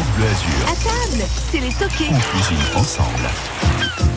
France À table, c'est les toqués. On cuisine ensemble.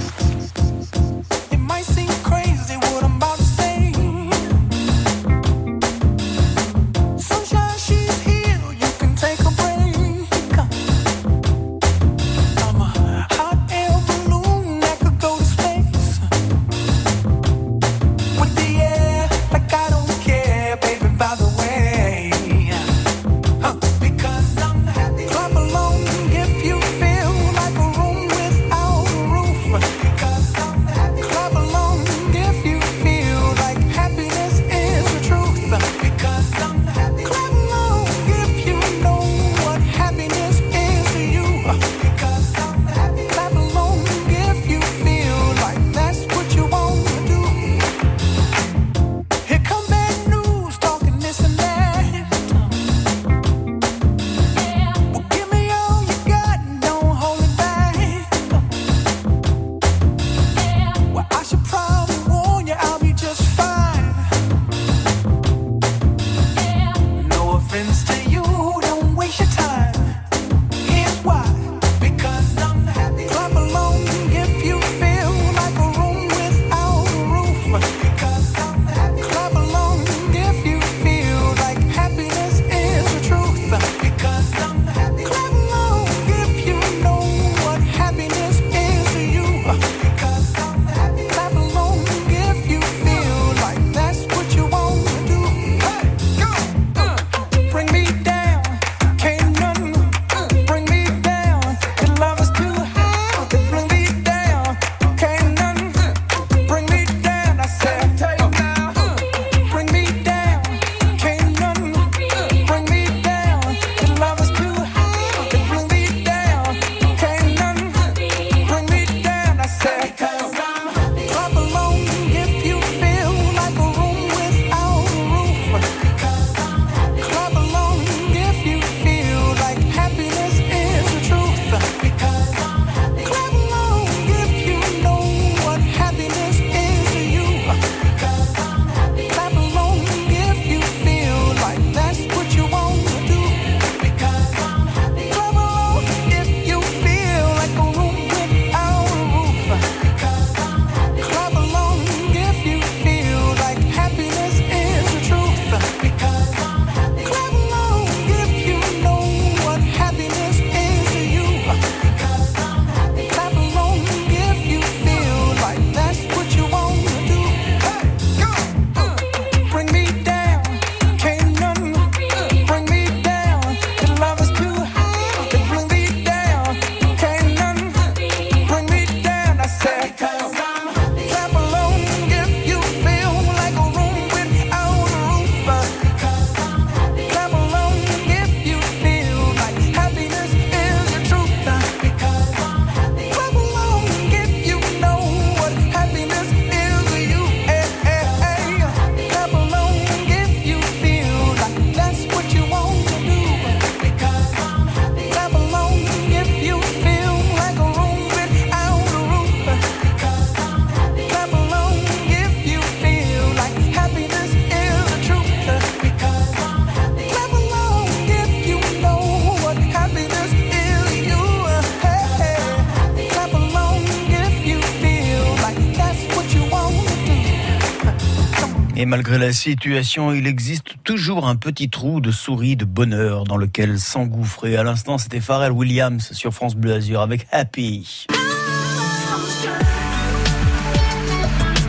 Et malgré la situation, il existe toujours un petit trou de souris de bonheur dans lequel s'engouffrer. À l'instant, c'était Pharrell Williams sur France Bleu Azur avec Happy.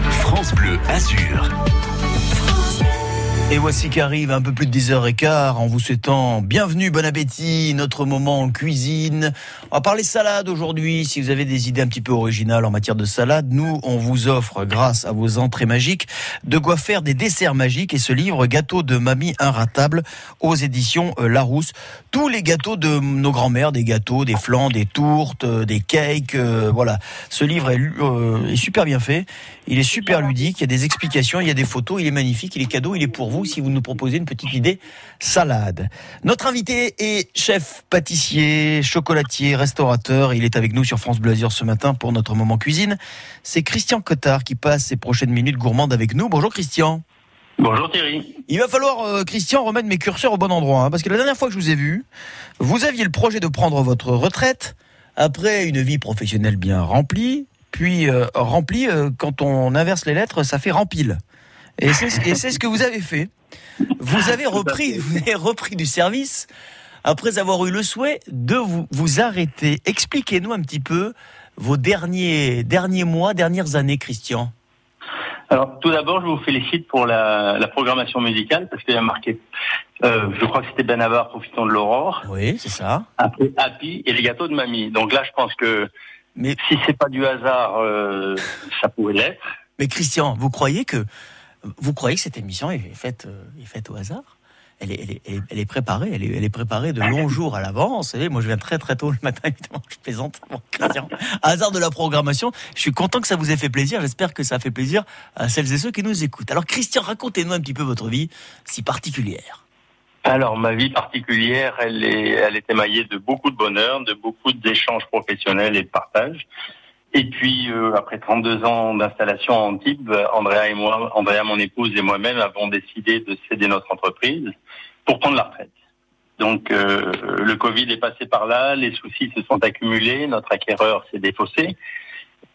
France Bleu Azur. Et voici qu'arrive un peu plus de 10h15 en vous souhaitant bienvenue, bon appétit, notre moment en cuisine. On va parler salade aujourd'hui. Si vous avez des idées un petit peu originales en matière de salade, nous, on vous offre, grâce à vos entrées magiques, de quoi faire des desserts magiques. Et ce livre, Gâteau de Mamie Inratable, aux éditions euh, Larousse. Tous les gâteaux de nos grands-mères, des gâteaux, des flans, des tourtes, euh, des cakes, euh, voilà. Ce livre est, est, super bien fait. Il est super ludique. Il y a des explications, il y a des photos. Il est magnifique. Il est cadeau. Il est pour vous si vous nous proposez une petite idée salade. Notre invité est chef pâtissier, chocolatier, restaurateur. Il est avec nous sur France Bleu ce matin pour notre moment cuisine. C'est Christian Cotard qui passe ses prochaines minutes gourmandes avec nous. Bonjour Christian. Bonjour Thierry. Il va falloir, euh, Christian, remettre mes curseurs au bon endroit. Hein, parce que la dernière fois que je vous ai vu, vous aviez le projet de prendre votre retraite après une vie professionnelle bien remplie. Puis euh, remplie, euh, quand on inverse les lettres, ça fait rempile. Et c'est ce que vous avez fait. Vous avez repris, vous avez repris du service après avoir eu le souhait de vous, vous arrêter. Expliquez-nous un petit peu vos derniers, derniers mois, dernières années, Christian. Alors tout d'abord, je vous félicite pour la, la programmation musicale parce qu'il y a marqué, euh, je crois que c'était Benabar, Profitons de l'aurore, Oui, c'est ça. après Happy et les gâteaux de mamie. Donc là, je pense que Mais si c'est pas du hasard, euh, ça pouvait l'être. Mais Christian, vous croyez que vous croyez que cette émission est faite, euh, est faite au hasard? Elle est, préparée, elle est, préparée de longs jours à l'avance. Moi je viens très très tôt le matin, je plaisante. Bon, hasard de la programmation. Je suis content que ça vous ait fait plaisir. J'espère que ça fait plaisir à celles et ceux qui nous écoutent. Alors Christian, racontez-nous un petit peu votre vie si particulière. Alors ma vie particulière, elle est, elle émaillée de beaucoup de bonheur, de beaucoup d'échanges professionnels et de partage. Et puis euh, après 32 ans d'installation en Antibes, Andrea et moi, Andrea mon épouse et moi-même avons décidé de céder notre entreprise pour prendre la retraite. Donc euh, le Covid est passé par là, les soucis se sont accumulés, notre acquéreur s'est défaussé.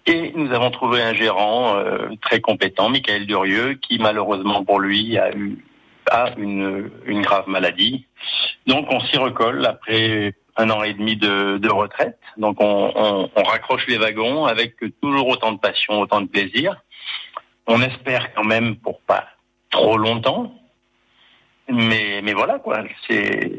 Et nous avons trouvé un gérant euh, très compétent, Michael Durieux, qui malheureusement pour lui a eu a une, une grave maladie. Donc on s'y recolle après un an et demi de, de retraite. Donc on, on, on raccroche les wagons avec toujours autant de passion, autant de plaisir. On espère quand même pour pas trop longtemps. Mais, mais voilà quoi, c'est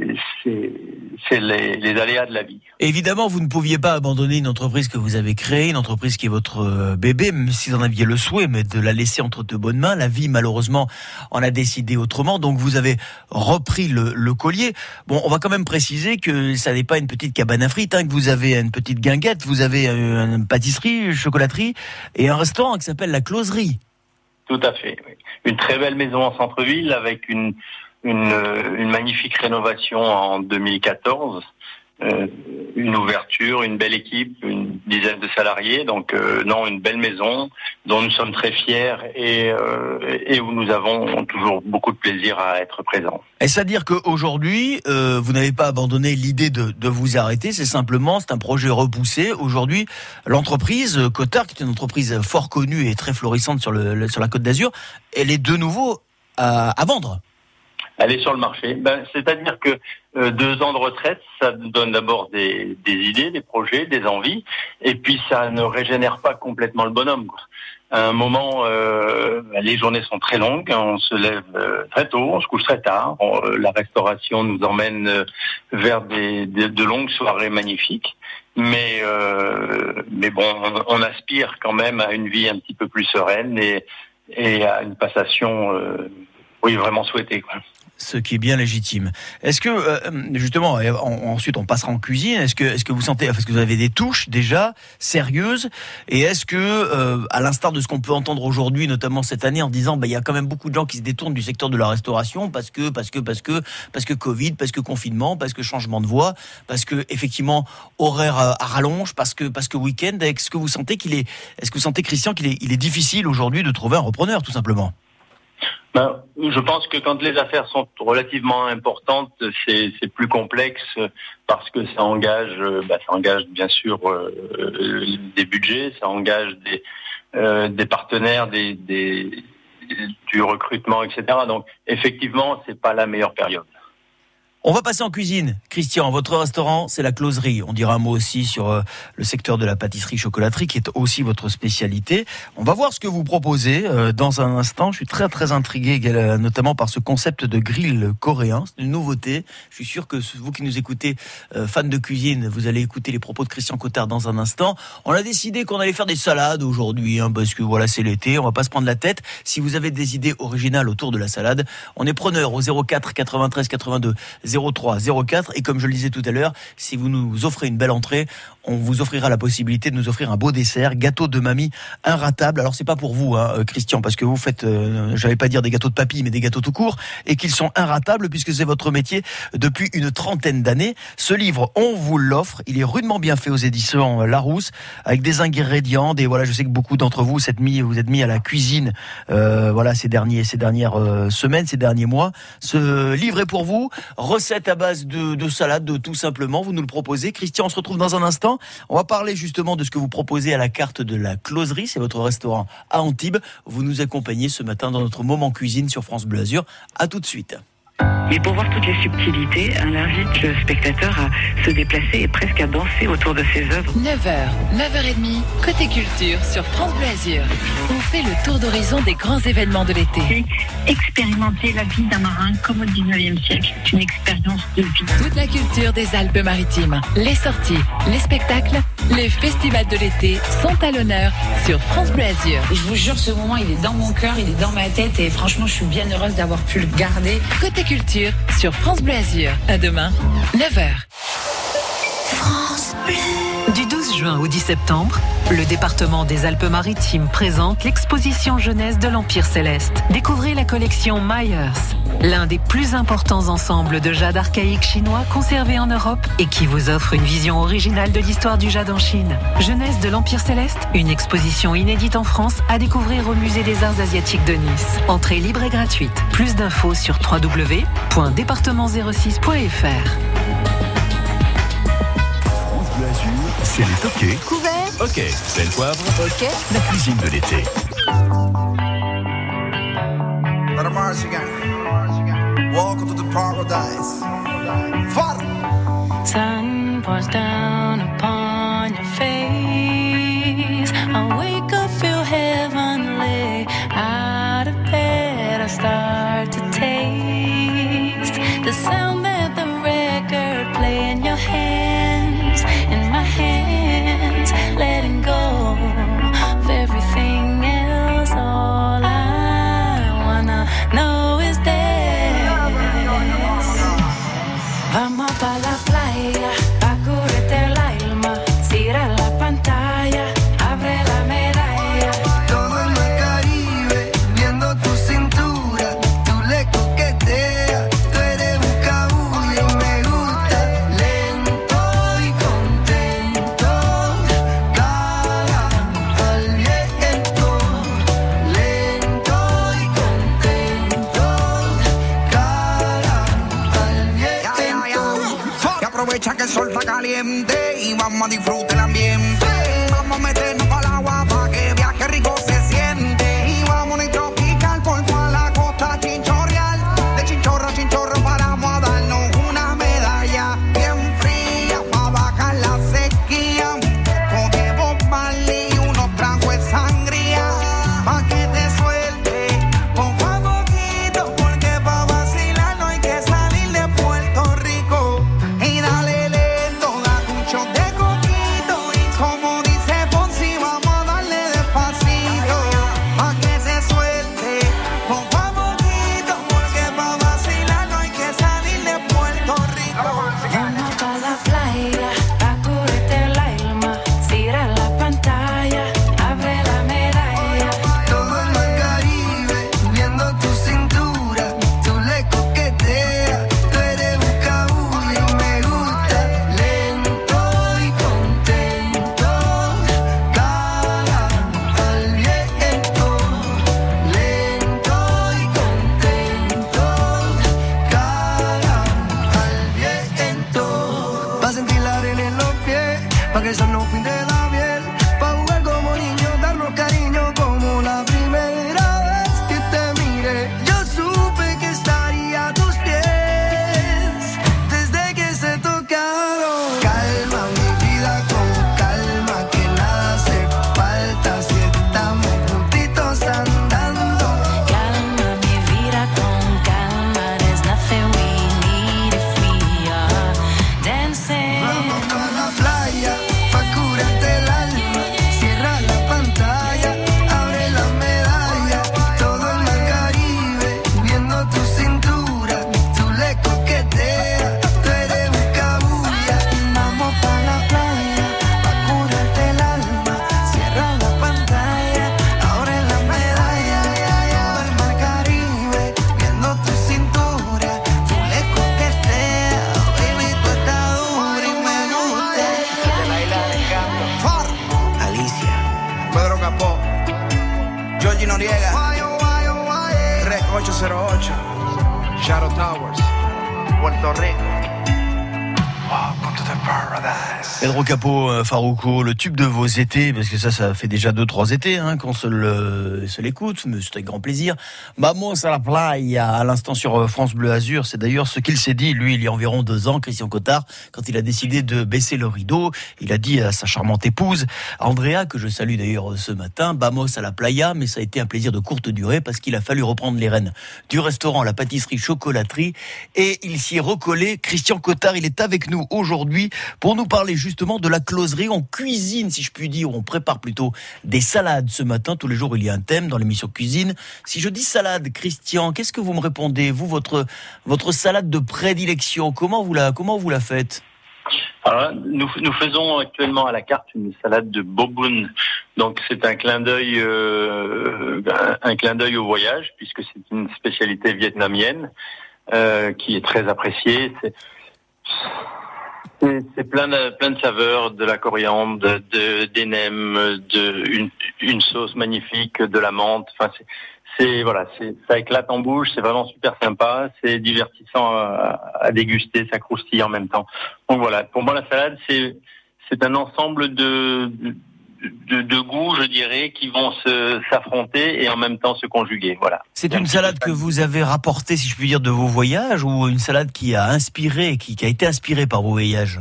les, les aléas de la vie. Évidemment, vous ne pouviez pas abandonner une entreprise que vous avez créée, une entreprise qui est votre euh, bébé, même si vous en aviez le souhait, mais de la laisser entre de bonnes mains. La vie, malheureusement, en a décidé autrement. Donc, vous avez repris le, le collier. Bon, on va quand même préciser que ça n'est pas une petite cabane à frites, hein, que vous avez une petite guinguette, vous avez euh, une pâtisserie, une chocolaterie et un restaurant qui s'appelle la Closerie. Tout à fait. oui. Une très belle maison en centre-ville avec une, une, euh, une magnifique rénovation en 2014, euh, une ouverture, une belle équipe, une dizaine de salariés. Donc euh, non, une belle maison dont nous sommes très fiers et, où nous avons toujours beaucoup de plaisir à être présents. Est-ce à dire qu'aujourd'hui, vous n'avez pas abandonné l'idée de, vous arrêter C'est simplement, c'est un projet repoussé. Aujourd'hui, l'entreprise Cotard, qui est une entreprise fort connue et très florissante sur, la Côte d'Azur, elle est de nouveau à vendre. Aller sur le marché. Ben, C'est-à-dire que euh, deux ans de retraite, ça donne d'abord des, idées, des projets, des envies, et puis ça ne régénère pas complètement le bonhomme. quoi. À un moment, euh, les journées sont très longues, on se lève euh, très tôt, on se couche très tard. La restauration nous emmène vers des, de longues soirées magnifiques. Mais, mais bon, on, aspire quand même à une vie un petit peu plus sereine et, à une passation, oui, vraiment souhaitée. Ce qui est bien légitime. Est-ce que euh, justement, ensuite on passera en cuisine. Est-ce que, est-ce que vous sentez, parce que vous avez des touches déjà sérieuses, et est-ce que, euh, à l'instar de ce qu'on peut entendre aujourd'hui, notamment cette année, en disant, bah il y a quand même beaucoup de gens qui se détournent du secteur de la restauration parce que, parce que, parce que, parce que Covid, parce que confinement, parce que changement de voie, parce que effectivement horaire à à rallonge, parce que, parce que week-end? Est-ce que vous sentez qu'il est, est-ce que vous sentez Christian qu'il est, il est difficile aujourd'hui de trouver un repreneur, tout simplement? Ben, je pense que quand les affaires sont relativement importantes, c'est plus complexe parce que ça engage, euh, ben, ça engage bien sûr euh, euh, des budgets, ça engage des, euh, des partenaires, des, des, du recrutement, etc. Donc effectivement, c'est pas la meilleure période. On va passer en cuisine. Christian, votre restaurant, c'est la closerie. On dira un mot aussi sur euh, le secteur de la pâtisserie-chocolaterie, qui est aussi votre spécialité. On va voir ce que vous proposez euh, dans un instant. Je suis très très intrigué, euh, notamment par ce concept de grill coréen. C'est une nouveauté. Je suis sûr que vous qui nous écoutez, fans de cuisine, vous allez écouter les propos de Christian Cotard dans un instant. On a décidé qu'on allait faire des salades aujourd'hui, hein, parce que voilà, c'est l'été. On va pas se prendre la tête. Si vous avez des idées originales autour de la salade, on est preneur au 04 93 82 03 04. Et comme je le disais tout à l'heure, si vous nous offrez une belle entrée, on vous offrira la possibilité de nous offrir un beau dessert, gâteau de mamie inratable. Alors c'est pas pour vous, hein, euh, Christian, parce que vous faites, euh, j'allais pas dire des gâteaux de papy, mais des gâteaux tout court, et qu'ils sont inratables puisque c'est votre métier depuis une trentaine d'années. Ce livre, on vous l'offre. Il est rudement bien fait aux éditions Larousse, avec des ingrédients, des voilà. Je sais que beaucoup d'entre vous, cette mis, vous êtes mis à la cuisine, euh, voilà ces dernières euh, semaines, ces derniers mois. Ce livre est pour vous. Recette à base de salade, de tout simplement. Vous nous le proposez. Christian, on se retrouve dans un instant. On va parler justement de ce que vous proposez à la carte de la closerie. C'est votre restaurant à Antibes. Vous nous accompagnez ce matin dans notre moment cuisine sur France Bleu Azur. À tout de suite. Mais pour voir toutes les subtilités, elle invite le spectateur à se déplacer et presque à danser autour de ses œuvres. 9h, 9h30, côté culture sur France Bleu Azur. On fait le tour d'horizon des grands événements de l'été. expérimenter la vie d'un marin comme au 19e siècle. C'est une expérience de vie. Toute la culture des Alpes-Maritimes, les sorties, les spectacles, les festivals de l'été sont à l'honneur sur France Bleu Azur. Et je vous jure, ce moment, il est dans mon cœur, il est dans ma tête et franchement, je suis bien heureuse d'avoir pu le garder. Côté culture sur France Bleu Azur. À demain, 9h. Du 12 juin au 10 septembre, le département des Alpes-Maritimes présente l'exposition jeunesse de l'Empire céleste. Découvrez la collection Myers, l'un des plus importants ensembles de jade archaïque chinois conservés en Europe et qui vous offre une vision originale de l'histoire du jade en Chine. Jeunesse de l'Empire céleste, une exposition inédite en France à découvrir au Musée des Arts Asiatiques de Nice. Entrée libre et gratuite. Plus d'infos sur www.département06.fr. C'est les toqués. Couvert Ok, belle poivre, Ok. la cuisine de l'été. Welcome to the paradise. Sun pours down upon Farouco, le tube de vos étés, parce que ça, ça fait déjà deux, trois étés hein, qu'on se l'écoute, mais c'est avec grand plaisir. Vamos à la playa, à l'instant sur euh, France Bleu Azur, c'est d'ailleurs ce qu'il s'est dit, lui, il y a environ deux ans, Christian Cotard, quand il a décidé de baisser le rideau, il a dit à sa charmante épouse, Andrea, que je salue d'ailleurs euh, ce matin, vamos à la playa, mais ça a été un plaisir de courte durée, parce qu'il a fallu reprendre les rênes du restaurant, la pâtisserie, chocolaterie, et il s'y est recollé. Christian Cotard, il est avec nous aujourd'hui pour nous parler justement de la closerie. On cuisine, si je puis dire, on prépare plutôt des salades ce matin. Tous les jours, il y a un thème dans l'émission cuisine. Si je dis salade, Christian, qu'est-ce que vous me répondez Vous, votre votre salade de prédilection, comment vous la comment vous la faites? Nous, nous faisons actuellement à la carte une salade de boboon. Donc c'est un clin d'œil, euh, un, clin d'œil au voyage, puisque c'est une spécialité vietnamienne euh, qui est très appréciée. C'est c'est plein de, plein de saveurs, de la coriandre, de, de- des nems, de une, une sauce magnifique, de la menthe. Enfin, c'est- voilà, ça éclate en bouche, c'est vraiment super sympa, c'est divertissant à, à déguster, ça croustille en même temps. Donc voilà, pour moi la salade c'est c'est un ensemble de de, de goûts, je dirais, qui vont se s'affronter et en même temps se conjuguer. Voilà. C'est une salade que vous avez rapportée, si je puis dire, de vos voyages ou une salade qui a inspiré, qui, qui a été inspirée par vos voyages?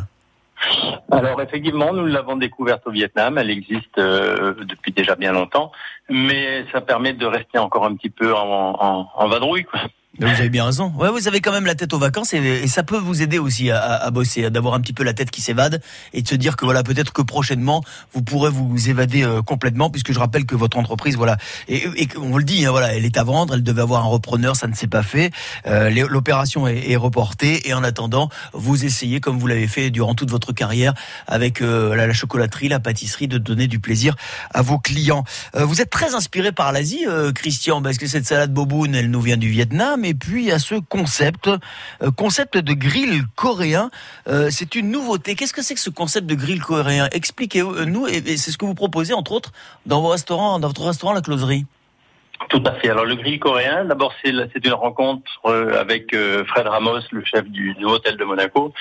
Alors effectivement, nous l'avons découverte au Vietnam. Elle existe euh, depuis déjà bien longtemps, mais ça permet de rester encore un petit peu en, en, en vadrouille. Quoi. Vous avez bien raison. Ouais, vous avez quand même la tête aux vacances et, ça peut vous aider aussi à, à- à bosser, d'avoir un petit peu la tête qui s'évade et de se dire que voilà peut-être que prochainement vous pourrez vous évader euh, complètement puisque je rappelle que votre entreprise voilà et, et on le dit hein, voilà elle est à vendre, elle devait avoir un repreneur, ça ne s'est pas fait. Euh, L'opération est, est reportée et en attendant vous essayez comme vous l'avez fait durant toute votre carrière avec euh, la, la chocolaterie, la pâtisserie de donner du plaisir à vos clients. Euh, vous êtes très inspiré par l'Asie, euh, Christian, parce que cette salade boboon, elle nous vient du Vietnam, et puis a ce concept, euh, concept de grill coréen. Euh, c'est une nouveauté. Qu'est-ce que c'est que ce concept de grill coréen? Expliquez-nous, et, et c'est ce que vous proposez entre autres dans vos restaurants, dans votre restaurant La Closerie. Tout à fait. Alors le grill coréen, d'abord c'est une rencontre euh, avec euh, Fred Ramos, le chef du, hôtel de Monaco.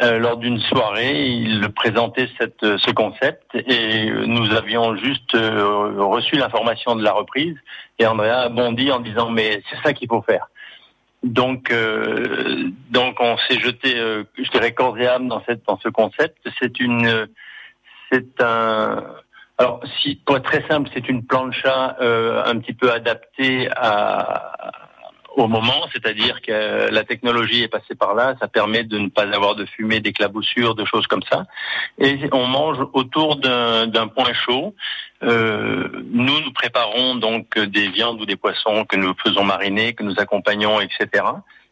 Euh, lors d'une soirée, il présentait euh, ce concept et euh, nous avions juste euh, reçu l'information de la reprise et Andrea a bondi en disant mais c'est ça qu'il faut faire. Donc, euh, donc on s'est jeté, euh, je dirais corps et âme dans cette dans ce concept. C'est une, c'est un, alors, si, pour être très simple, c'est une plancha euh, un petit peu adaptée à, au moment, c'est-à-dire que la technologie est passée par là, ça permet de ne pas avoir de fumée, d'éclaboussure, de choses comme ça. Et on mange autour d'un d'un point chaud. Euh, nous, nous préparons donc des viandes ou des poissons que nous faisons mariner, que nous accompagnons, etc.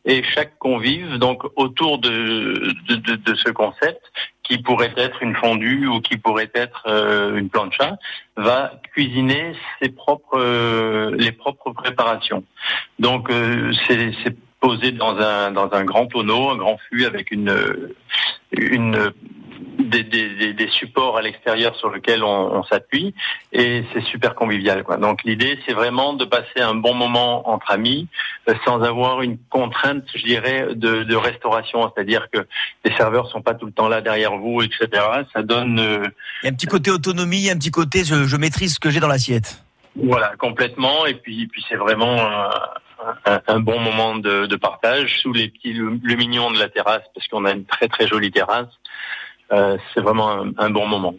Et chaque convive, donc autour de, de, de, de ce concept, qui pourrait être une fondue ou qui pourrait être euh, une plancha, va cuisiner ses propres euh, les propres préparations. Donc euh, c'est posé dans un dans un grand tonneau, un grand fût avec une une des, des, des- supports à l'extérieur sur lesquels on, on s'appuie et c'est super convivial. Quoi. Donc l'idée c'est vraiment de passer un bon moment entre amis euh, sans avoir une contrainte, je dirais, de, de restauration, c'est-à-dire que les serveurs sont pas tout le temps là derrière vous, etc. Ça donne euh, Il y a un petit côté autonomie, un petit côté je, je maîtrise ce que j'ai dans l'assiette. Voilà, complètement. Et puis, puis c'est vraiment un, un- bon moment de, partage sous les petits lu- lumignons de la terrasse, parce qu'on a une très très jolie terrasse. Euh, c'est vraiment un, bon moment.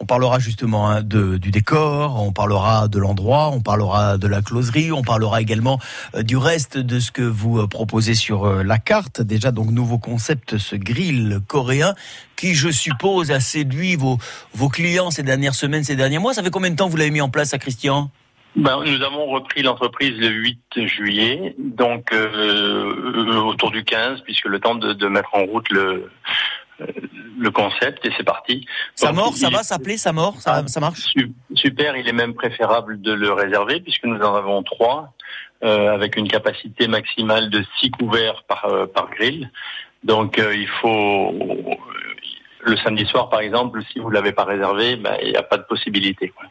On parlera justement hein, de, du décor, on parlera de l'endroit, on parlera de la closerie, on parlera également euh, du reste de ce que vous euh, proposez sur la carte. Déjà, donc, nouveau concept, ce grill coréen, qui, je suppose, a séduit vos, vos clients ces dernières semaines, ces derniers mois. Ça fait combien de temps que vous l'avez mis en place, à Christian? Ben, nous avons repris l'entreprise le 8 juillet, donc euh, autour du 15, puisque le temps de, de mettre en route le, euh, le concept, et c'est parti. Ça Donc, mort, ça il va s'appeler, ça mort, ça, ça marche? Su- Super, il est même préférable de le réserver puisque nous en avons trois euh, avec une capacité maximale de six couverts par, euh, par grill. Donc euh, il faut le samedi soir par exemple, si vous l'avez pas réservé, ben, il n'y a pas de possibilité. quoi.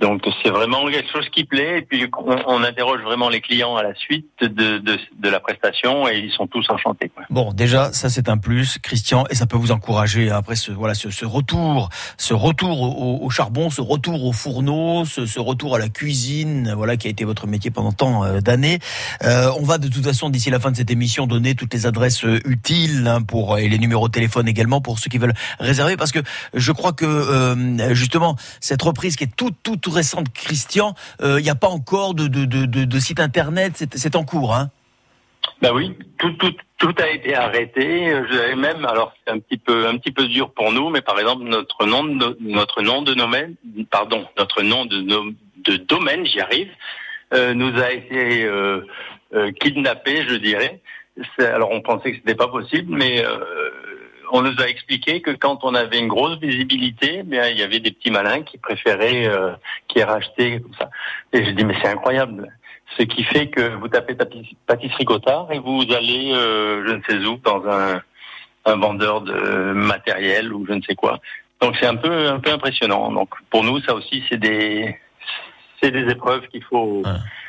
Donc c'est vraiment quelque chose qui plaît et puis on, interroge vraiment les clients à la suite de, de, la prestation et ils sont tous enchantés. Bon, déjà, ça c'est un plus, Christian, et ça peut vous encourager après ce voilà ce, retour, ce retour au, charbon, ce retour au fourneau, ce, retour à la cuisine, voilà qui a été votre métier pendant tant euh, d'années. Euh, on va de toute façon d'ici la fin de cette émission donner toutes les adresses euh, utiles hein, pour et les numéros de téléphone également pour ceux qui veulent réserver, parce que je crois que justement cette reprise qui est toute toute tout récente, Christian, il n'y a pas encore de, site internet, c'est en cours. Hein ben oui, tout, a été arrêté. Je même, alors c'est un petit peu, dur pour nous, mais par exemple notre nom, de, domaine, pardon, notre nom de, domaine, j'y arrive, euh, nous a été euh, euh, kidnappé, je dirais. Alors on pensait que c'était pas possible, mais euh, on nous a expliqué que quand on avait une grosse visibilité, bien il y avait des petits malins qui préféraient, euh, qui rachetaient comme ça. Et je dis mais c'est incroyable ce qui fait que vous tapez pâtisserie Cotard et vous allez, euh, je ne sais où, dans un, un vendeur de matériel ou je ne sais quoi. Donc c'est un peu un peu impressionnant. Donc pour nous, ça aussi, c'est des c'est des épreuves qu'il faut.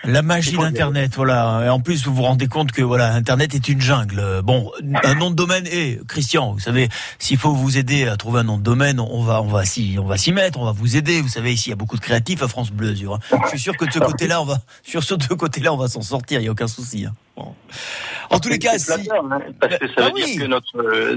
La magie d'Internet, voilà. Et en plus, vous vous rendez compte que voilà, Internet est une jungle. Bon, un nom de domaine. Et Christian, vous savez, s'il faut vous aider à trouver un nom de domaine, on va, on va s'y, on va s'y mettre, on va vous aider. Vous savez, ici, il y a beaucoup de créatifs à France Bleu Azur. Hein. Je suis sûr que de ce côté-là, on va, sur ce deux côtés-là, on va s'en sortir. Il y a aucun souci. Bon. En tous les cas, si... Hein, parce que ça Ah veut oui. dire que notre euh,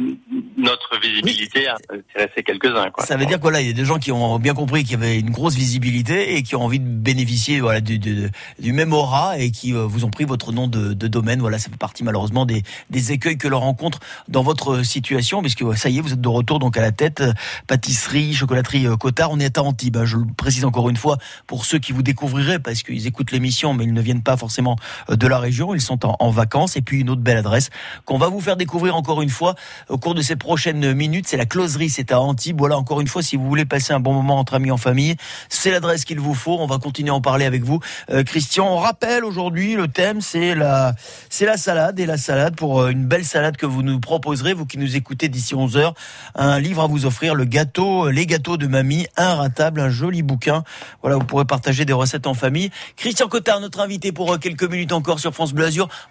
notre visibilité a intéressé quelques-uns. Quoi. Ça veut dire que voilà, il y a des gens qui ont bien compris qu'il y avait une grosse visibilité et qui ont envie de bénéficier voilà du, du, du même aura et qui euh, vous ont pris votre nom de, de domaine. Voilà, ça fait partie malheureusement des, des écueils que l'on rencontre dans votre situation, puisque ça y est, vous êtes de retour donc à la tête. euh, Pâtisserie, chocolaterie euh, Cotard, on est à Antibes. hein, je le précise encore une fois pour ceux qui vous découvriraient, parce qu'ils écoutent l'émission, mais ils ne viennent pas forcément euh, de la région, ils sont en, vacances. Et puis une autre belle adresse qu'on va vous faire découvrir encore une fois au cours de ces prochaines minutes, c'est la closerie, c'est à Antibes. Voilà, encore une fois, si vous voulez passer un bon moment entre amis, en famille, c'est l'adresse qu'il vous faut. On va continuer à en parler avec vous. Euh, Christian, on rappelle aujourd'hui, le thème, c'est la, c'est la salade et la salade pour euh, une belle salade que vous nous proposerez, vous qui nous écoutez d'ici 11 heures, un livre à vous offrir, le gâteau, euh, les gâteaux de mamie, inratable, un joli bouquin. Voilà, vous pourrez partager des recettes en famille. Christian Cotard, notre invité pour quelques minutes encore sur France Bleu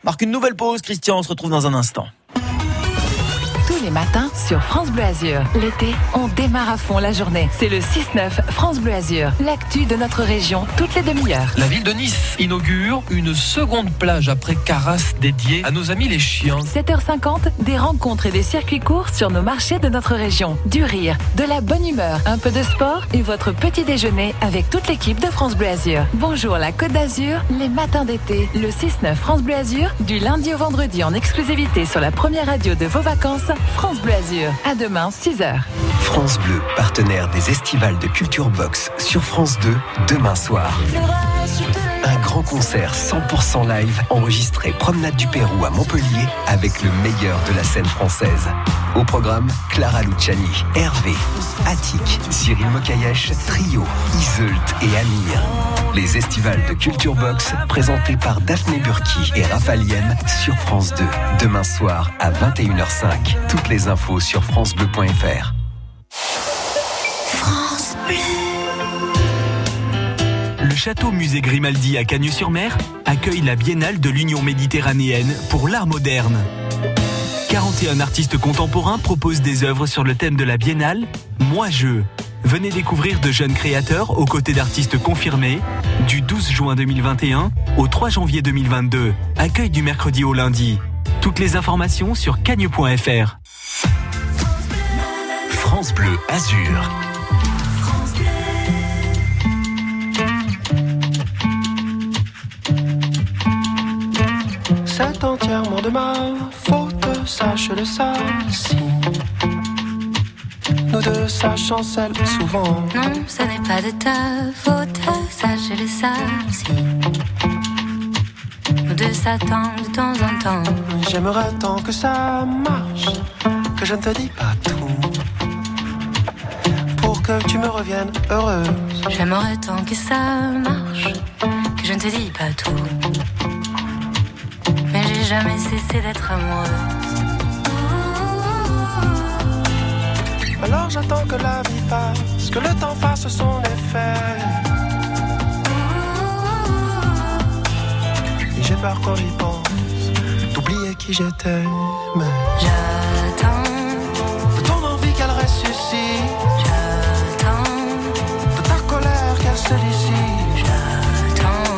marque une nouvelle pause. Christian, on se retrouve dans un instant. Tous les matins sur France Bleu Azur. L'été, on démarre à fond la journée. C'est le 6-9 France Bleu Azur. L'actu de notre région, toutes les demi-heures. La ville de Nice inaugure une seconde plage après Carras dédiée à nos amis les chiens. 7h50, des rencontres et des circuits courts sur nos marchés de notre région. Du rire, de la bonne humeur, un peu de sport et votre petit déjeuner avec toute l'équipe de France Bleu Azur. Bonjour la Côte d'Azur, les matins d'été, le 6-9 France Bleu Azur, du lundi au vendredi en exclusivité sur la première radio de vos vacances, France Bleu Azur. À demain, 6h. France Bleu, partenaire des estivales de Culture Box sur France 2, demain soir. Un grand concert 100% live enregistré Promenade du Pérou à Montpellier avec le meilleur de la scène française. Au programme, Clara Luciani, Hervé, Attic, Cyril Mokayesh, Trio, Iseult et Amir. Les estivales de Culture Box présentés par Daphné Burki et Raphaël sur France 2. Demain soir à 21h05. Toutes les infos sur francebleu.fr. Le château musée Grimaldi à Cagnes-sur-Mer accueille la Biennale de l'Union méditerranéenne pour l'art moderne. 41 artistes contemporains proposent des œuvres sur le thème de la Biennale, Moi je. Venez découvrir de jeunes créateurs aux côtés d'artistes confirmés du 12 juin 2021 au 3 janvier 2022. Accueil du mercredi au lundi. Toutes les informations sur cagne.fr. France Bleu Azur. De ma faute, sache-le ça. Si nous deux, ça chancelle souvent. Non, ce n'est pas de ta faute, ça je le sais aussi. Nous deux s'attendent de temps en temps. J'aimerais tant que ça marche, que je ne te dis pas tout. Pour que tu me reviennes heureuse. J'aimerais tant que ça marche, que je ne te dis pas tout jamais cessé d'être amoureuse. Alors j'attends que la vie passe, que le temps fasse son effet. Et j'ai peur quand j'y pense d'oublier qui j'étais. J'attends de ton envie qu'elle ressuscite. J'attends de ta colère qu'elle se dissipe. J'attends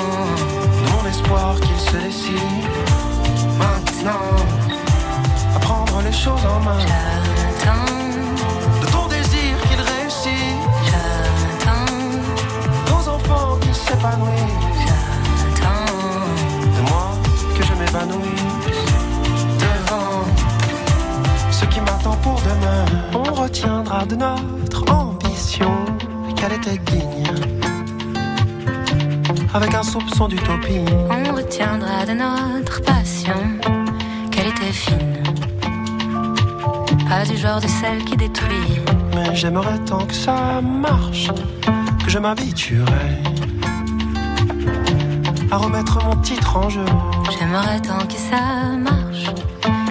de mon espoir qu'il se décide. Maintenant, à prendre les choses en main, J'attends, de ton désir qu'il réussit, j'attends, nos enfants qu'ils s'épanouissent, j'attends. de moi que je m'épanouisse. Devant ce qui m'attend pour demain, on retiendra de notre ambition qu'elle était digne. Avec un soupçon d'utopie. On retiendra de notre passion fine. Pas du genre de celle qui détruit. Mais j'aimerais tant que ça marche, que je m'habituerais à remettre mon titre en jeu. J'aimerais tant que ça marche,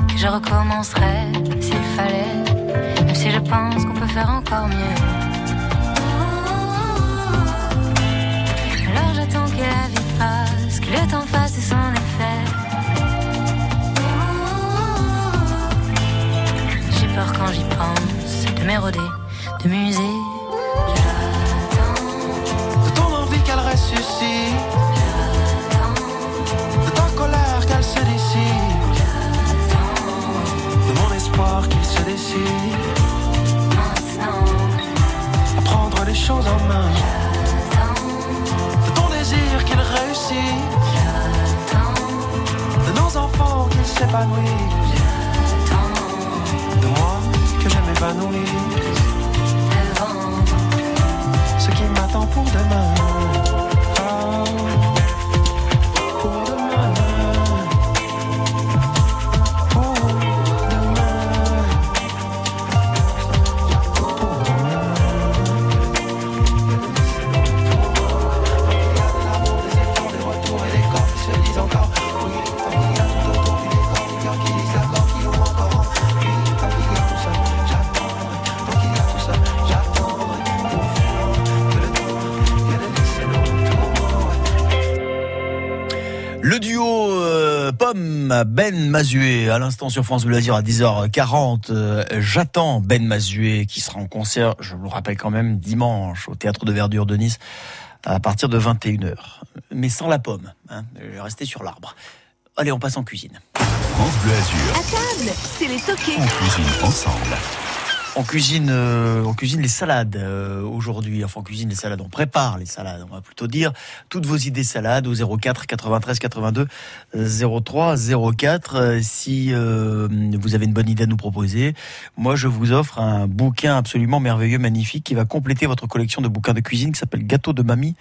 que je recommencerais s'il fallait, même si je pense qu'on peut faire encore mieux. Alors j'attends que la vie passe, que le temps de m'éroder, de muser. De ton envie qu'elle ressuscite, de ta colère qu'elle se dissipe, de mon espoir qu'il se décide. À prendre les choses en main, de ton désir qu'il réussit, de nos enfants qu'ils s'épanouissent, je m'épanouisse. Ce qui m'attend pour demain. Ben Mazué à l'instant sur France Bleu Azur à 10h40. euh, J'attends Ben Mazué qui sera en concert, je vous le rappelle quand même, dimanche au Théâtre de Verdure de Nice à partir de 21h. Mais sans la pomme, hein, restez sur l'arbre. Allez, on passe en cuisine. France Bleu Azur, À table, c'est les toqués. on cuisine ensemble. On cuisine, euh, cuisine les salades euh, aujourd'hui. Enfin, on cuisine les salades. On prépare les salades. On va plutôt dire toutes vos idées salades au 04 93 82 03 04. Euh, Si euh, vous avez une bonne idée à nous proposer, moi je vous offre un bouquin absolument merveilleux, magnifique, qui va compléter votre collection de bouquins de cuisine qui s'appelle Gâteau de mamie.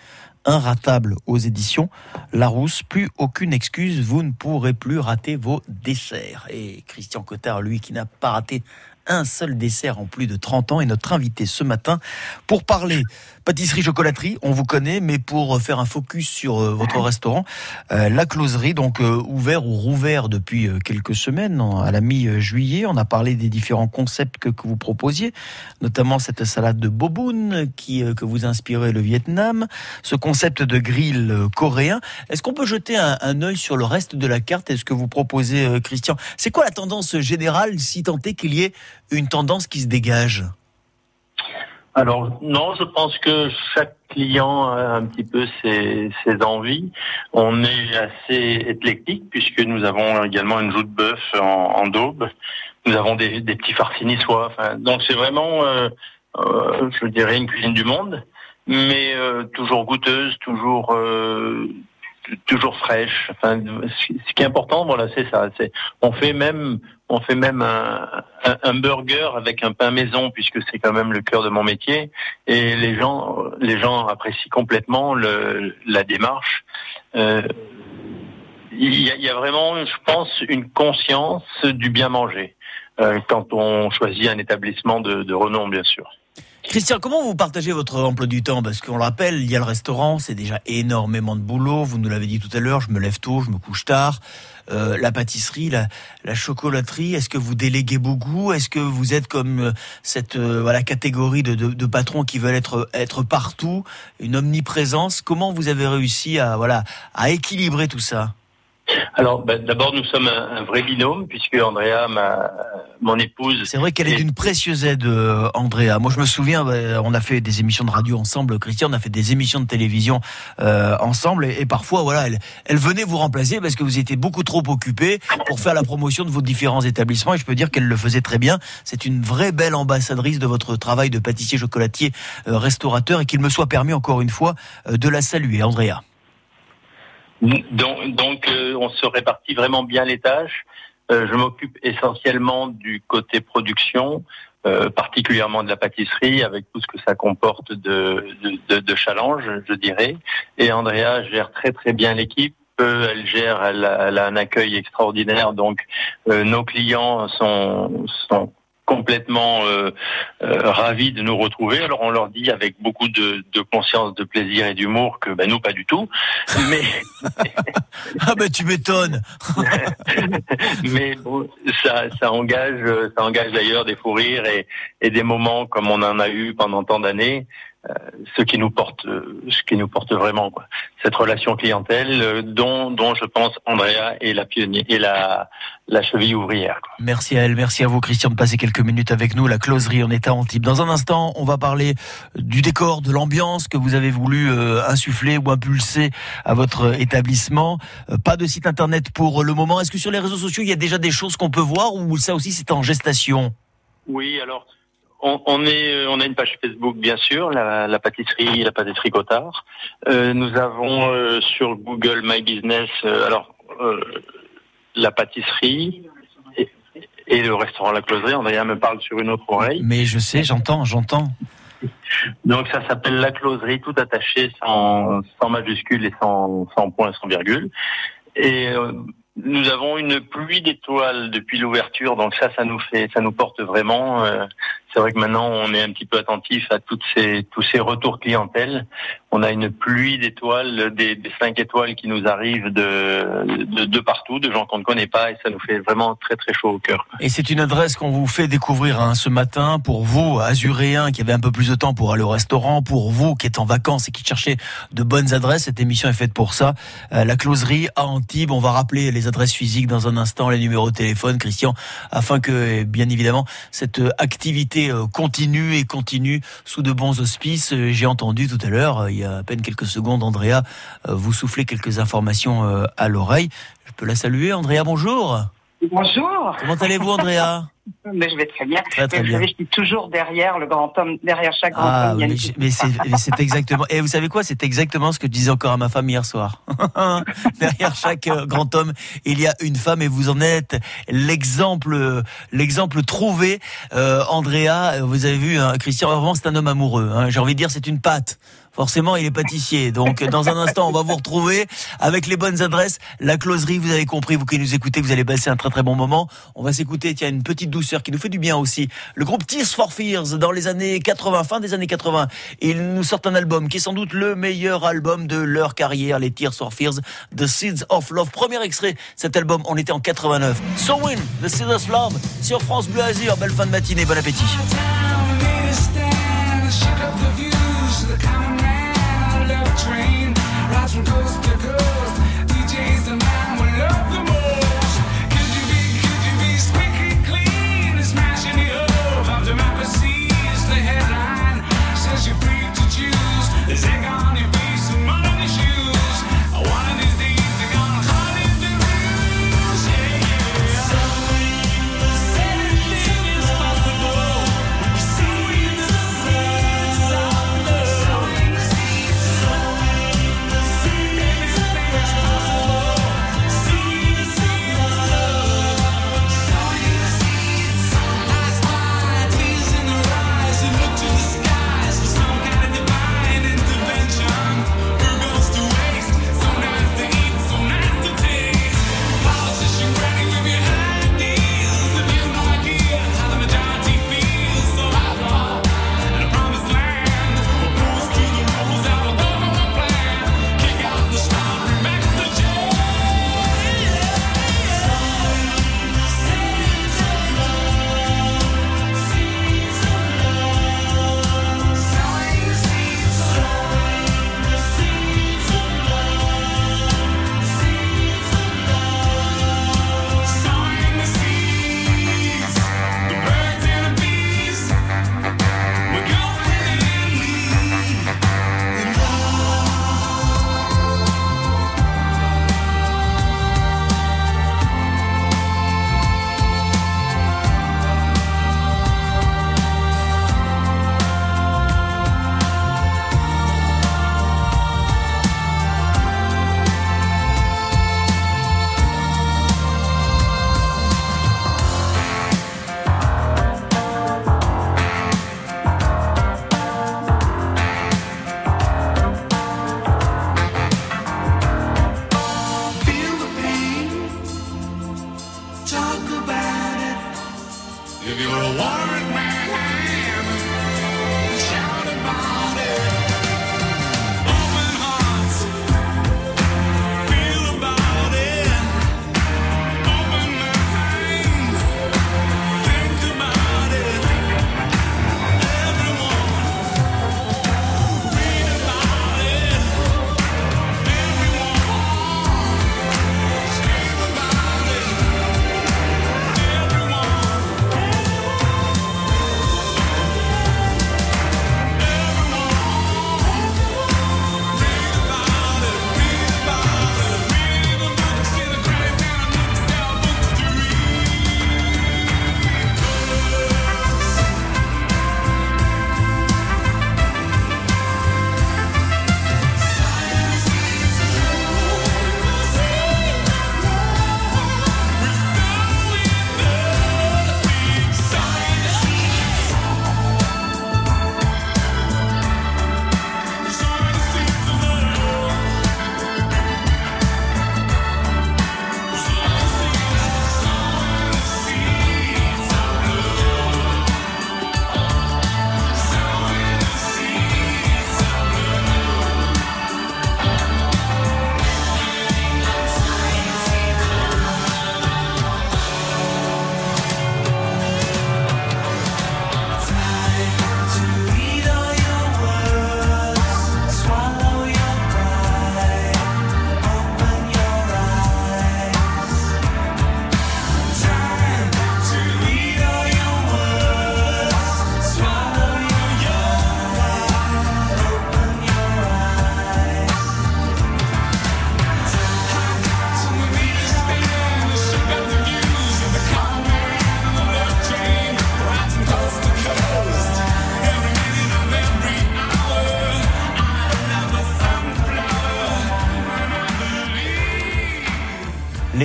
Inratable aux éditions Larousse. Plus aucune excuse, vous ne pourrez plus rater vos desserts. Et Christian Cotard, lui, qui n'a pas raté un seul dessert en plus de 30 ans est notre invité ce matin pour parler pâtisserie-chocolaterie, on vous connaît, mais pour faire un focus sur euh, votre restaurant, euh, la closerie, donc euh, ouvert ou rouvert depuis euh, quelques semaines, à la mi-juillet. On a parlé des différents concepts que, que vous proposiez, notamment cette salade de boboon qui, euh, que vous inspirez le Vietnam, ce concept de grill coréen. Est-ce qu'on peut jeter un, un œil sur le reste de la carte Est-ce que vous proposez, euh, Christian? C'est quoi la tendance générale, si tant est qu'il y ait une tendance qui se dégage? Alors non, je pense que chaque client a un petit peu ses, ses envies. On est assez éclectique puisque nous avons également une joue de bœuf en, en daube. Nous avons des, des petits farcis niçois. Enfin, donc c'est vraiment, euh, euh, je dirais, une cuisine du monde, mais euh, toujours goûteuse, toujours euh, toujours fraîche. Enfin, ce qui est important, voilà, c'est ça. C'est on fait même on fait même un, un, burger avec un pain maison puisque c'est quand même le cœur de mon métier et les gens les gens apprécient complètement le, la démarche. Euh, il y, a, y a vraiment, je pense, une conscience du bien manger euh, quand on choisit un établissement de, de renom, bien sûr. Christian, comment vous partagez votre emploi du temps? Parce qu'on le rappelle, il y a le restaurant, c'est déjà énormément de boulot. Vous nous l'avez dit tout à l'heure, je me lève tôt, je me couche tard. Euh, la pâtisserie, la, la chocolaterie, est-ce que vous déléguez beaucoup? Est-ce que vous êtes comme euh, cette euh, voilà catégorie de, de, de patrons qui veulent être être partout, une omniprésence? Comment vous avez réussi à voilà à équilibrer tout ça? Alors, ben, d'abord, nous sommes un, un vrai binôme, puisque Andrea, ma, mon épouse... C'est vrai qu'elle est d'une précieuse aide, euh, Andrea. Moi, je me souviens, bah, on a fait des émissions de radio ensemble, Christian, on a fait des émissions de télévision euh, ensemble, et, et parfois, voilà, elle, elle venait vous remplacer parce que vous étiez beaucoup trop occupé pour faire la promotion de vos différents établissements, et je peux dire qu'elle le faisait très bien. C'est une vraie belle ambassadrice de votre travail de pâtissier, chocolatier, euh, restaurateur, et qu'il me soit permis encore une fois euh, de la saluer, Andrea. Donc, euh, on se répartit vraiment bien les tâches. Euh, je m'occupe essentiellement du côté production, euh, particulièrement de la pâtisserie, avec tout ce que ça comporte de, de, challenge, je dirais. Et Andrea gère très très bien l'équipe. Elle gère, elle a, un accueil extraordinaire. Donc, nos clients sont, sont complètement euh, euh, ravis de nous retrouver. Alors on leur dit avec beaucoup de, de conscience, de plaisir et d'humour que ben, nous pas du tout. Mais ah ben tu m'étonnes. mais bon, ça, ça engage, ça engage d'ailleurs des fous rires et, et des moments comme on en a eu pendant tant d'années. Euh, ce qui nous porte, euh, ce qui nous porte vraiment quoi. Cette relation clientèle euh, dont, dont je pense Andrea est la pionnière et la, la cheville ouvrière. Quoi. Merci à elle, merci à vous Christian de passer quelques minutes avec nous. La closerie en état Antibes. Dans un instant, on va parler du décor, de l'ambiance que vous avez voulu euh, insuffler ou impulser à votre établissement. Euh, pas de site internet pour le moment. Est-ce que sur les réseaux sociaux, il y a déjà des choses qu'on peut voir ou ça aussi c'est en gestation? Oui, alors on, on est, euh, on a une page Facebook bien sûr, la, la pâtisserie, la pâtisserie Cotard. Euh, nous avons euh, sur Google My Business, euh, alors la pâtisserie et, et le restaurant La Closerie. Andrea me parle sur une autre oreille. Mais je sais, j'entends, j'entends. Donc ça s'appelle La Closerie, tout attaché, sans, sans majuscule et sans, sans point, sans virgule. Et nous avons une pluie d'étoiles depuis l'ouverture, donc ça, ça nous fait, ça nous porte vraiment. euh, c'est vrai que maintenant, on est un petit peu attentif à toutes ces, tous ces retours clientèle. On a une pluie d'étoiles, des, des cinq étoiles qui nous arrivent de, de, partout, de gens qu'on ne connaît pas, et ça nous fait vraiment très très chaud au cœur. Et c'est une adresse qu'on vous fait découvrir hein, ce matin pour vous, azuréens, qui avez un peu plus de temps pour aller au restaurant, pour vous qui êtes en vacances et qui cherchez de bonnes adresses. Cette émission est faite pour ça. Euh, la closerie à Antibes. On va rappeler les adresses physiques dans un instant, les numéros de téléphone, Christian, afin que, eh, bien évidemment, cette euh, activité euh, continue et continue sous de bons auspices. Euh, J'ai entendu tout à l'heure, euh, il y a à peine quelques secondes, Andrea, vous souffler quelques informations à l'oreille. Je peux la saluer, Andrea, bonjour. Bonjour. Comment allez-vous, Andrea? Mais je vais très bien. Très, très Mais vous savez, je suis toujours derrière le grand homme, derrière chaque grand Ah, homme. mais, mais c'est exactement. Et vous savez quoi? C'est exactement ce que je disais encore à ma femme hier soir. Derrière chaque euh, grand homme, il y a une femme, et vous en êtes l'exemple, l'exemple trouvé. Euh, Andrea, vous avez vu, hein, Christian, vraiment, c'est un homme amoureux. hein. J'ai envie de dire, c'est une pâte. Forcément, il est pâtissier. Donc, dans un instant, on va vous retrouver avec les bonnes adresses. La closerie, vous avez compris, vous qui nous écoutez, vous allez passer un très très bon moment. On va s'écouter, tiens, une petite douceur qui nous fait du bien aussi. Le groupe Tears for Fears, dans les années 80, fin des années 80. Ils nous sortent un album qui est sans doute le meilleur album de leur carrière, les Tears for Fears, The Seeds of Love. Premier extrait, cet album, on était en 89. So Win, The Seeds of Love, sur France Bleu Azur. Belle fin de matinée, bon appétit.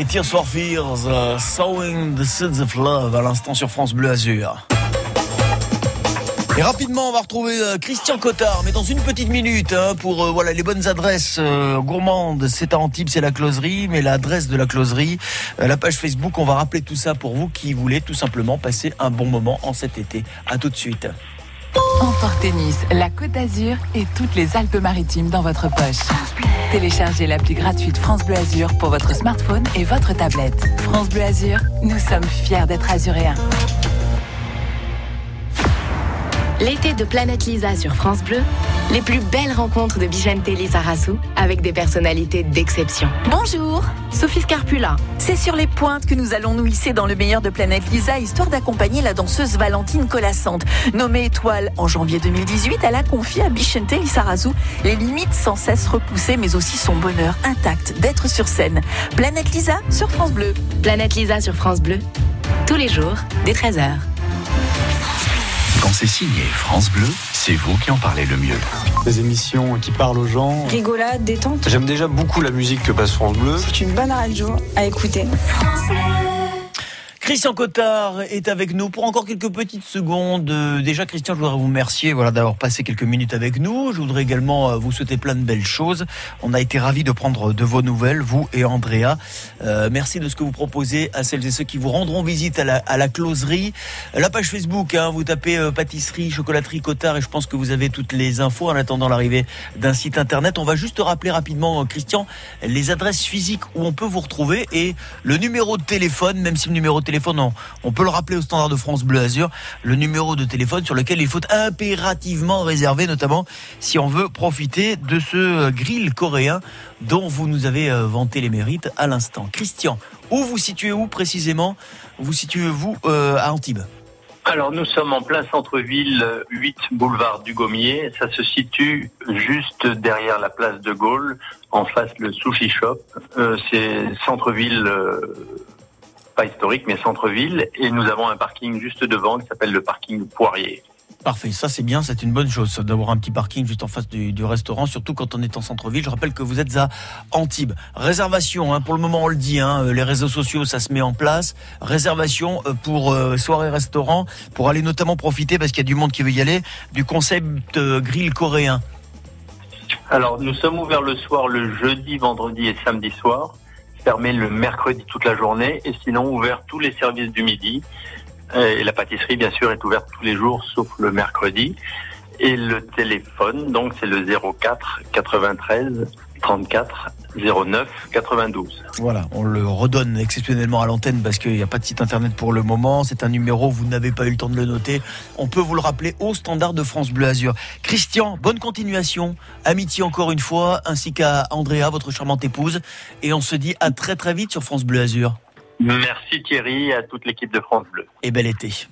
Tears for Fears, euh, Sowing the Seeds of Love à l'instant sur France Bleu Azur. Et rapidement, on va retrouver euh, Christian Cotard, mais dans une petite minute, hein, pour euh, voilà les bonnes adresses euh, gourmandes. C'est à Antibes, c'est la closerie, mais l'adresse de la closerie, la page Facebook, on va rappeler tout ça pour vous qui voulez tout simplement passer un bon moment en cet été. À tout de suite. Emportez Nice, la Côte d'Azur et toutes les Alpes-Maritimes dans votre poche. Téléchargez l'appli gratuite France Bleu Azur pour votre smartphone et votre tablette. France Bleu Azur, nous sommes fiers d'être azuréens. L'été de Planète Lisa sur France Bleu, les plus belles rencontres de Bichente Lizarazu avec des personnalités d'exception. Bonjour Sophie Scarpula, C'est sur les pointes que nous allons nous hisser dans le meilleur de Planète Lisa, histoire d'accompagner la danseuse Valentine Colassante. Nommée étoile en janvier 2018, elle a confié à Bichente Lizarazu les limites sans cesse repoussées, mais aussi son bonheur intact d'être sur scène. Planète Lisa sur France Bleu. Planète Lisa sur France Bleu, tous les jours, dès 13h. Quand c'est signé France Bleu, c'est vous qui en parlez le mieux. Des émissions qui parlent aux gens. Rigolade, détente. J'aime déjà beaucoup la musique que passe France Bleu. C'est une bonne radio à écouter. Christian Cotard est avec nous pour encore quelques petites secondes. Euh, Déjà, Christian, je voudrais vous remercier voilà, d'avoir passé quelques minutes avec nous. Je voudrais également euh, vous souhaiter plein de belles choses. On a été ravis de prendre de vos nouvelles, vous et Andrea. Euh, merci de ce que vous proposez à celles et ceux qui vous rendront visite à la, à la closerie. La page Facebook, hein, vous tapez pâtisserie, chocolaterie Cotard et je pense que vous avez toutes les infos en attendant l'arrivée d'un site internet. On va juste rappeler rapidement, Christian, les adresses physiques où on peut vous retrouver et le numéro de téléphone, même si le numéro de téléphone, on, peut le rappeler au standard de France Bleu Azur, le numéro de téléphone sur lequel il faut impérativement réserver, notamment si on veut profiter de ce grill coréen dont vous nous avez euh, vanté les mérites à l'instant. Christian, où vous situez où précisément? Vous situez-vous euh, à Antibes? Alors nous sommes en plein centre-ville, euh, 8 boulevard du Gommier. Ça se situe juste derrière la place de Gaulle, en face le sushi shop. Euh, c'est centre-ville, pas historique, mais centre-ville. Et nous avons un parking juste devant qui s'appelle le parking Poirier. Parfait, ça c'est bien, c'est une bonne chose d'avoir un petit parking juste en face du, du restaurant, surtout quand on est en centre-ville. Je rappelle que vous êtes à Antibes. Réservation, hein, pour le moment on le dit, hein, euh, les réseaux sociaux ça se met en place. Réservation euh, pour euh, soirée-restaurant, pour aller notamment profiter, parce qu'il y a du monde qui veut y aller, du concept euh, grill coréen. Alors nous sommes ouverts le soir, le jeudi, vendredi et samedi soir. Fermé le mercredi toute la journée et sinon ouvert tous les services du midi. Euh, Et la pâtisserie, bien sûr, est ouverte tous les jours, sauf le mercredi. Et le téléphone, donc, c'est le 04 93 34 09 92. Voilà, on le redonne exceptionnellement à l'antenne parce qu'il n'y a pas de site internet pour le moment. C'est un numéro, vous n'avez pas eu le temps de le noter. On peut vous le rappeler au standard de France Bleu Azur. Christian, bonne continuation. Amitié encore une fois, ainsi qu'à Andrea, votre charmante épouse. Et on se dit à très très vite sur France Bleu Azur. Merci Thierry et à toute l'équipe de France Bleu. Et bel été.